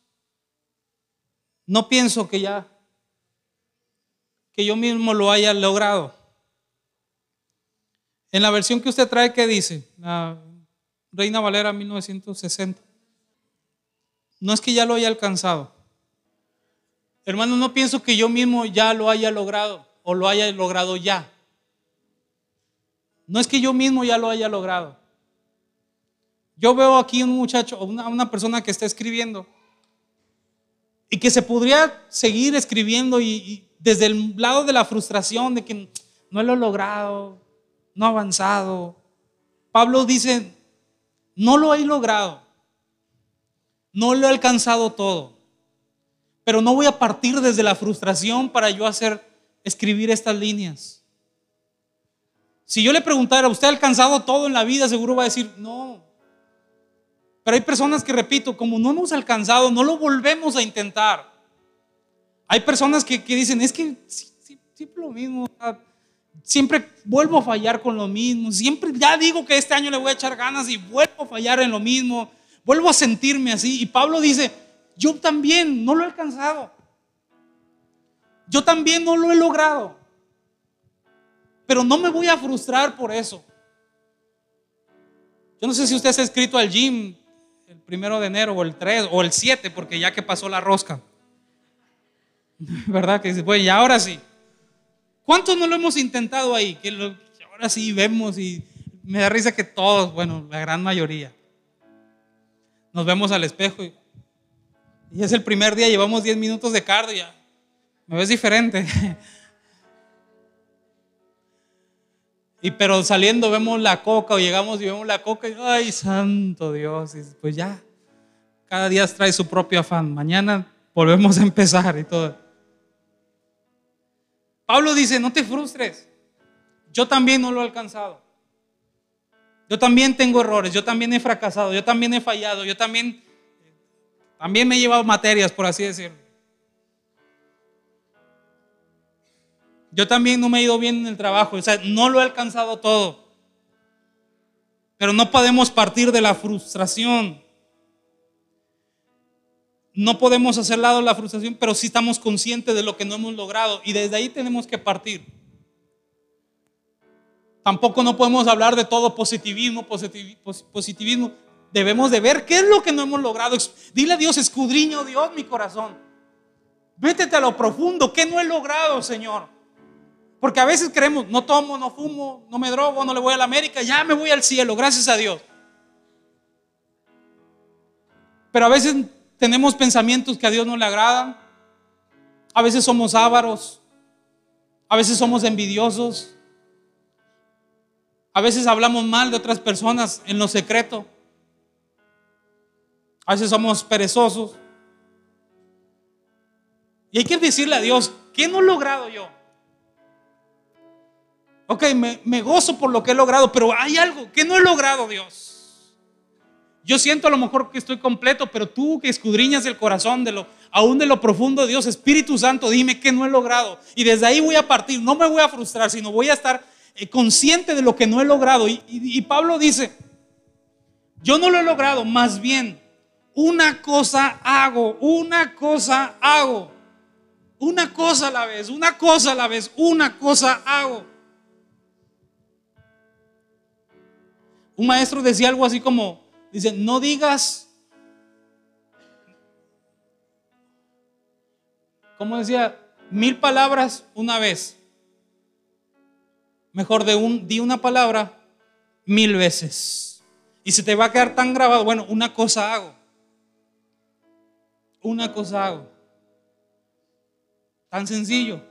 no pienso que ya, que yo mismo lo haya logrado. En la versión que usted trae, ¿qué dice? La Reina Valera 1960. No es que ya lo haya alcanzado. Hermano, no pienso que yo mismo ya lo haya logrado o lo haya logrado ya. No es que yo mismo ya lo haya logrado. Yo veo aquí un muchacho, una, una persona que está escribiendo y que se podría seguir escribiendo y desde el lado de la frustración de que no lo he logrado, no ha avanzado. Pablo dice, no lo he logrado, no lo he alcanzado todo, pero no voy a partir desde la frustración para yo hacer, escribir estas líneas. Si yo le preguntara, ¿usted ha alcanzado todo en la vida? Seguro va a decir, no. Pero hay personas que, repito, como no hemos alcanzado, no lo volvemos a intentar. Hay personas que, dicen, es que siempre lo mismo siempre vuelvo a fallar con lo mismo. Siempre ya digo que este año le voy a echar ganas y vuelvo a fallar en lo mismo. Vuelvo a sentirme así. Y Pablo dice, yo también no lo he alcanzado. Yo también no lo he logrado. Pero no me voy a frustrar por eso. Yo no sé si usted se ha escrito al gym el primero de enero o el 3 o el 7, porque ya que pasó la rosca. ¿Verdad? Que dice, bueno, y ahora sí. ¿Cuántos no lo hemos intentado ahí? Que, ahora sí vemos y me da risa que todos, bueno, la gran mayoría, nos vemos al espejo y, es el primer día, llevamos 10 minutos de cardio ya. Me ves diferente. Y pero saliendo vemos la coca o llegamos y vemos la coca y ay, santo Dios, y pues ya. Cada día trae su propio afán. Mañana volvemos a empezar y todo. Pablo dice, no te frustres. Yo también no lo he alcanzado. Yo también tengo errores, yo también he fracasado, yo también he fallado, yo también, también me he llevado materias, por así decirlo. Yo también no me he ido bien en el trabajo, o sea, no lo he alcanzado todo. Pero no podemos partir de la frustración no podemos hacer lado la frustración, pero sí estamos conscientes de lo que no hemos logrado y desde ahí tenemos que partir. Tampoco no podemos hablar de todo positivismo, positivismo. Debemos de ver qué es lo que no hemos logrado. Dile a Dios, escudriño Dios mi corazón. Métete a lo profundo, ¿qué no he logrado, Señor? Porque a veces creemos, no tomo, no fumo, no me drogo, no le voy a la América, ya me voy al cielo, gracias a Dios. Pero a veces tenemos pensamientos que a Dios no le agradan. A veces somos ávaros. A veces somos envidiosos. A veces hablamos mal de otras personas en lo secreto. A veces somos perezosos. Y hay que decirle a Dios, ¿qué no he logrado yo? Ok, me, gozo por lo que he logrado, pero hay algo que no he logrado, Dios. Yo siento a lo mejor que estoy completo, pero tú que escudriñas el corazón de lo, aún de lo profundo de Dios, Espíritu Santo, dime que no he logrado. Y desde ahí voy a partir, no me voy a frustrar, sino voy a estar eh, consciente de lo que no he logrado. Y, y Pablo dice, yo no lo he logrado, más bien, una cosa hago, una cosa hago. Una cosa a la vez, una cosa a la vez, una cosa hago. Un maestro decía algo así como, Dice, no digas, como decía, mil palabras una vez. Mejor de un, di una palabra mil veces. Y se te va a quedar tan grabado. Bueno, una cosa hago. Una cosa hago. Tan sencillo.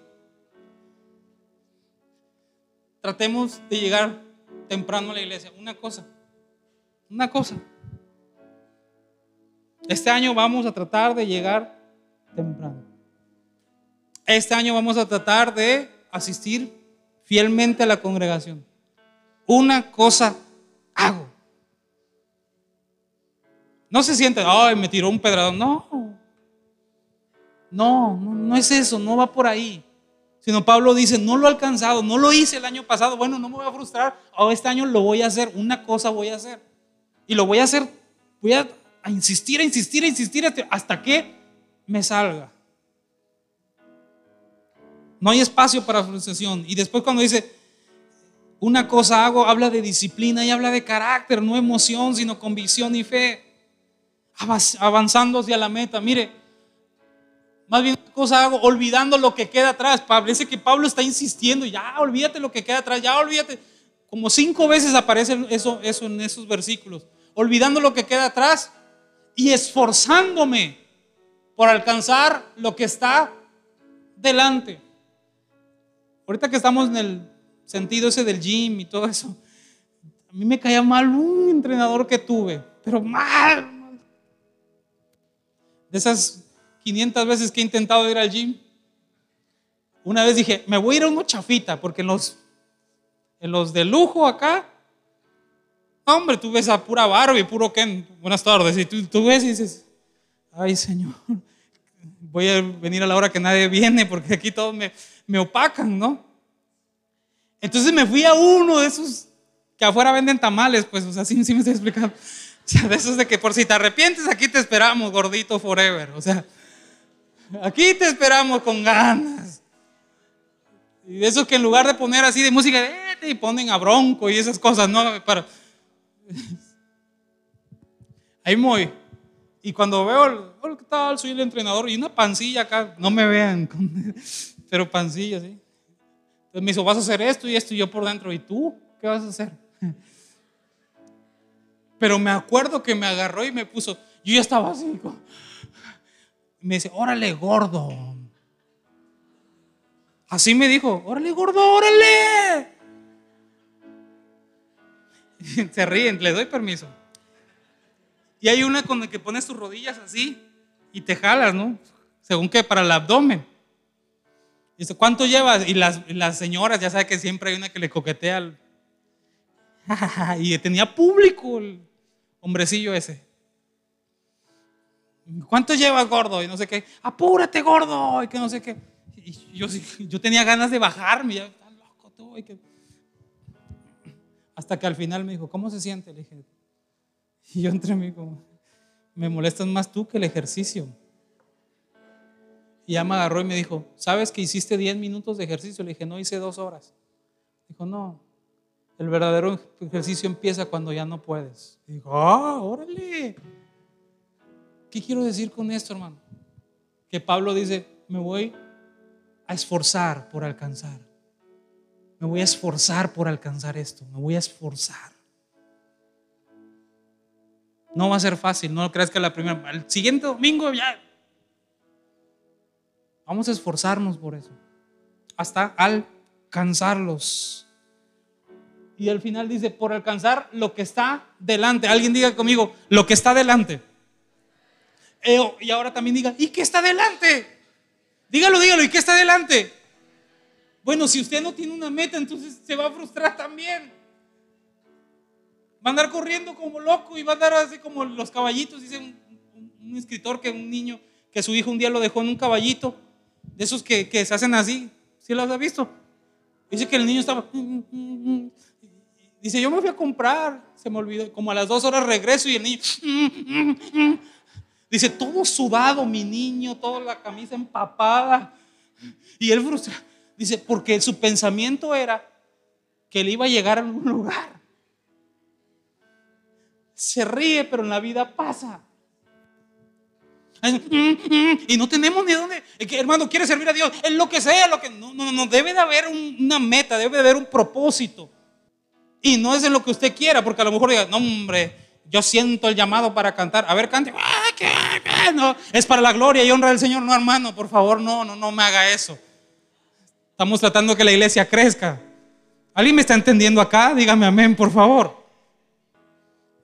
Tratemos de llegar temprano a la iglesia. Una cosa. Una cosa. Este año vamos a tratar de llegar temprano. Este año vamos a tratar de asistir fielmente a la congregación. Una cosa hago. No se siente, ay, me tiró un pedradón. No. No, no, no es eso, no va por ahí. Sino Pablo dice, no lo he alcanzado, no lo hice el año pasado, bueno, no me voy a frustrar, oh, este año lo voy a hacer, una cosa voy a hacer. Y lo voy a hacer, voy a, insistir, a insistir, a insistir hasta que me salga. No hay espacio para frustración. Y después cuando dice, una cosa hago, habla de disciplina y habla de carácter, no emoción, sino convicción y fe. Avanzando hacia la meta. Mire, más bien, cosa hago? Olvidando lo que queda atrás. Parece que Pablo está insistiendo, ya olvídate lo que queda atrás, ya olvídate. Como cinco veces aparece eso, eso en esos versículos. Olvidando lo que queda atrás y esforzándome por alcanzar lo que está delante. Ahorita que estamos en el sentido ese del gym y todo eso, a mí me caía mal un entrenador que tuve, pero mal. De esas 500 veces que he intentado ir al gym. Una vez dije, me voy a ir a uno chafita, porque en los, los de lujo acá, hombre, tú ves a pura Barbie, puro Ken, buenas tardes, y tú, ves y dices, ay Señor, voy a venir a la hora que nadie viene, porque aquí todos me, me opacan, ¿no? Entonces me fui a uno de esos que afuera venden tamales, pues, o sea, sí, sí me estoy explicando. O sea, de esos de que por si te arrepientes, aquí te esperamos, gordito forever. O sea, Aquí te esperamos con ganas. Y de eso que en lugar de poner así de música, y ponen a bronco y esas cosas, ¿no? Ahí voy. Y cuando veo, hola, ¿qué tal? Soy el entrenador. Y una pancilla acá, no me vean, pero pancilla, ¿sí? Entonces me dijo, vas a hacer esto y esto y yo por dentro. ¿Y tú qué vas a hacer? Pero me acuerdo que me agarró y me puso, yo ya estaba así, me dice, órale, gordo. Así me dijo, órale, gordo, órale. Se ríen, le doy permiso. Y hay una con la que pones tus rodillas así y te jalas, ¿no? Según que para el abdomen. Dice, ¿cuánto llevas? Y las, las señoras, ya saben que siempre hay una que le coquetea al... y tenía público el hombrecillo ese. ¿Cuánto llevas, gordo? Y no sé qué. Apúrate, gordo. Y que no sé qué. Y yo, yo tenía ganas de bajarme. Ya, loco tú. Hasta que al final me dijo, ¿cómo se siente? Le dije, y yo entre mí como, me molestas más tú que el ejercicio. Y ya me agarró y me dijo, ¿sabes que hiciste 10 minutos de ejercicio? Le dije, no, hice dos horas. Dijo, no, el verdadero ejercicio empieza cuando ya no puedes. dijo, ah, órale. ¿Qué quiero decir con esto, hermano? Que Pablo dice, me voy a esforzar por alcanzar. Me voy a esforzar por alcanzar esto. Me voy a esforzar. No va a ser fácil, no creas que la primera, el siguiente domingo ya. Vamos a esforzarnos por eso. Hasta alcanzarlos. Y al final dice, por alcanzar lo que está delante. Alguien diga conmigo, lo que está delante. Eh, y ahora también diga, ¿y qué está delante? Dígalo, dígalo, ¿y qué está delante? Bueno, si usted no tiene una meta, entonces se va a frustrar también. Va a andar corriendo como loco y va a andar así como los caballitos. Dice un, escritor que un niño, que su hijo un día lo dejó en un caballito, de esos que, se hacen así. ¿Sí los ha visto? Dice que el niño estaba... Dice, yo me fui a comprar, se me olvidó, como a las dos horas regreso y el niño... Dice, todo sudado mi niño, toda la camisa empapada. Y él. Dice, porque su pensamiento era que él iba a llegar a algún lugar. Se ríe, pero en la vida pasa. Y no tenemos ni dónde. hermano, quiere servir a Dios. Es lo que sea, lo que. No, no, no. Debe de haber una meta, debe de haber un propósito. Y no es en lo que usted quiera, porque a lo mejor diga, no, hombre, yo siento el llamado para cantar. A ver, cante. ¡Ah, es para la gloria y honra del Señor. No, hermano, por favor, no, no, no me haga eso. Estamos tratando que la iglesia crezca. ¿Alguien me está entendiendo acá? Dígame amén, por favor.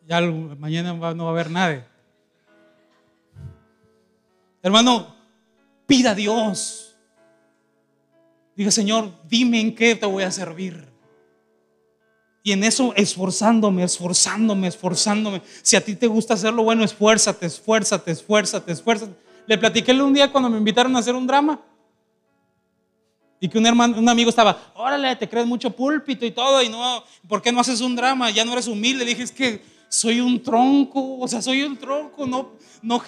Ya mañana no va a haber nadie. Hermano, pida a Dios. Diga, Señor, dime en qué te voy a servir. Y en eso esforzándome, esforzándome, esforzándome. Si a ti te gusta hacerlo, bueno, esfuérzate, esfuérzate, esfuérzate, esfuérzate. Le platiqué un día cuando me invitaron a hacer un drama. Y que un hermano, un amigo estaba, órale, te crees mucho púlpito y todo, y no, ¿por qué no haces un drama? Ya no eres humilde. Le dije, es que soy un tronco, o sea, soy un tronco, no, no,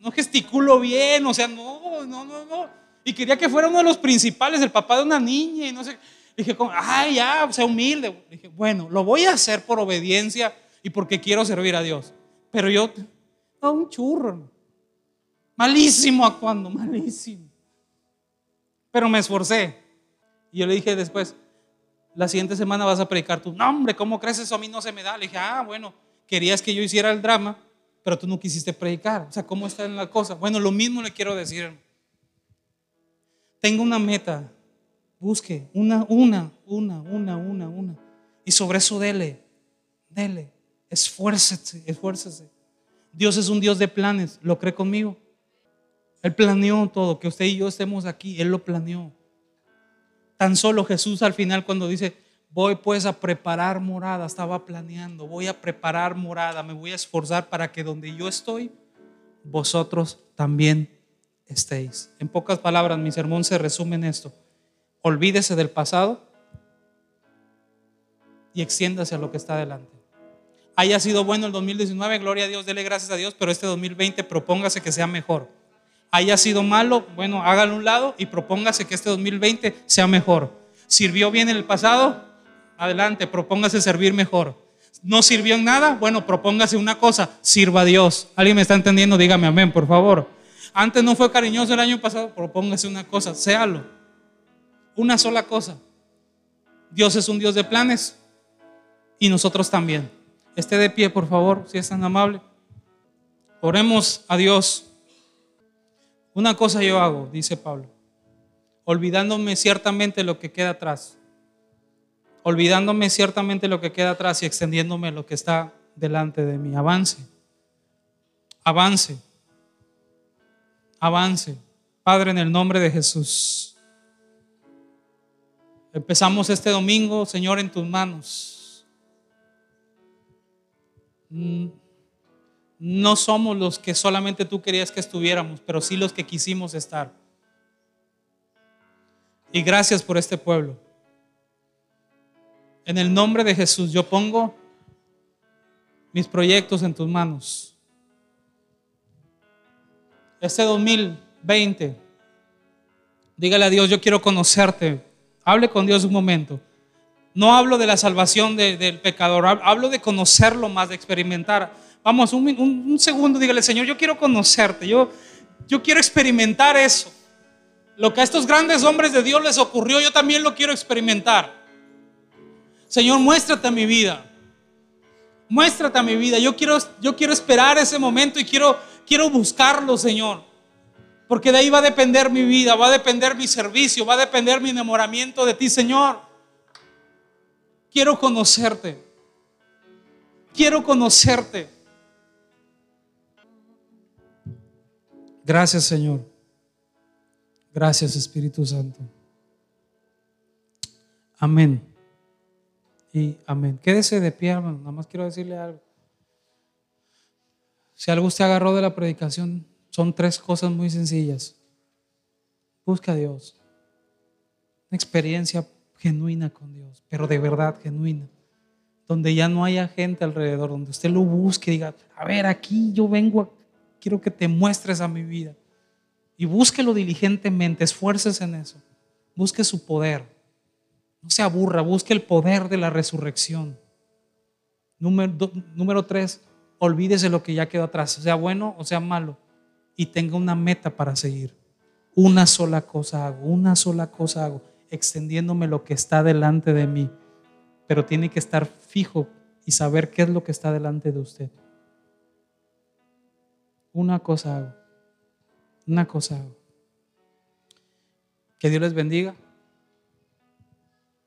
no gesticulo bien, o sea, no, no, no, no. Y quería que fuera uno de los principales, el papá de una niña, y no sé. Dije, ay, ya, sea humilde. Dije, bueno, lo voy a hacer por obediencia y porque quiero servir a Dios. Pero yo, no, un churro. Malísimo actuando, malísimo. Pero me esforcé. Y yo le dije después, la siguiente semana vas a predicar tú. No, hombre, ¿cómo crees eso? A mí no se me da. Le dije, ah, bueno, querías que yo hiciera el drama, pero tú no quisiste predicar. O sea, ¿cómo está en la cosa? Bueno, lo mismo le quiero decir. Tengo una meta Busque una, una, una, una, una, una. Y sobre eso dele, dele. Esfuércese, esfuércese. Dios es un Dios de planes. ¿Lo cree conmigo? Él planeó todo. Que usted y yo estemos aquí, Él lo planeó. Tan solo Jesús al final cuando dice, voy pues a preparar morada, estaba planeando, voy a preparar morada, me voy a esforzar para que donde yo estoy, vosotros también estéis. En pocas palabras, mi sermón se resume en esto olvídese del pasado y extiéndase a lo que está adelante. Haya sido bueno el 2019, gloria a Dios, dele gracias a Dios, pero este 2020 propóngase que sea mejor. Haya sido malo, bueno, hágalo un lado y propóngase que este 2020 sea mejor. ¿Sirvió bien en el pasado? Adelante, propóngase servir mejor. ¿No sirvió en nada? Bueno, propóngase una cosa, sirva a Dios. ¿Alguien me está entendiendo? Dígame amén, por favor. Antes no fue cariñoso el año pasado, propóngase una cosa, séalo una sola cosa. Dios es un Dios de planes y nosotros también. Esté de pie, por favor, si es tan amable. Oremos a Dios. Una cosa yo hago, dice Pablo, olvidándome ciertamente lo que queda atrás, olvidándome ciertamente lo que queda atrás y extendiéndome lo que está delante de mí. Avance, avance, avance. Padre, en el nombre de Jesús. Empezamos este domingo, Señor, en tus manos. Mm, no somos los que solamente tú querías que estuviéramos, pero sí los que quisimos estar. Y gracias por este pueblo. En el nombre de Jesús yo pongo mis proyectos en tus manos. Este 2020, dígale a Dios, yo quiero conocerte Hable con Dios un momento. No hablo de la salvación del pecador, hablo de conocerlo más, de experimentar. Vamos, un, segundo, dígale, Señor, yo quiero conocerte, yo, yo quiero experimentar eso. Lo que a estos grandes hombres de Dios les ocurrió, yo también lo quiero experimentar. Señor, muéstrate a mi vida. Muéstrate a mi vida. Yo quiero, yo quiero esperar ese momento y quiero, quiero buscarlo, Señor. Porque de ahí va a depender mi vida, va a depender mi servicio, va a depender mi enamoramiento de ti, Señor. Quiero conocerte. Quiero conocerte. Gracias, Señor. Gracias, Espíritu Santo. Amén. Y amén. Quédese de pie, hermano. Nada más quiero decirle algo. Si algo usted agarró de la predicación, son tres cosas muy sencillas. Busca a Dios. Una experiencia genuina con Dios, pero de verdad genuina. Donde ya no haya gente alrededor, donde usted lo busque y diga, a ver, aquí yo vengo, quiero que te muestres a mi vida. Y búsquelo diligentemente, esfuerces en eso. Busque su poder. No se aburra, busque el poder de la resurrección. Número, número tres, olvídese lo que ya quedó atrás, sea bueno o sea malo y tenga una meta para seguir. Una sola cosa hago, una sola cosa hago, extendiéndome lo que está delante de mí. Pero tiene que estar fijo y saber qué es lo que está delante de usted. Una cosa hago, una cosa hago. Que Dios les bendiga.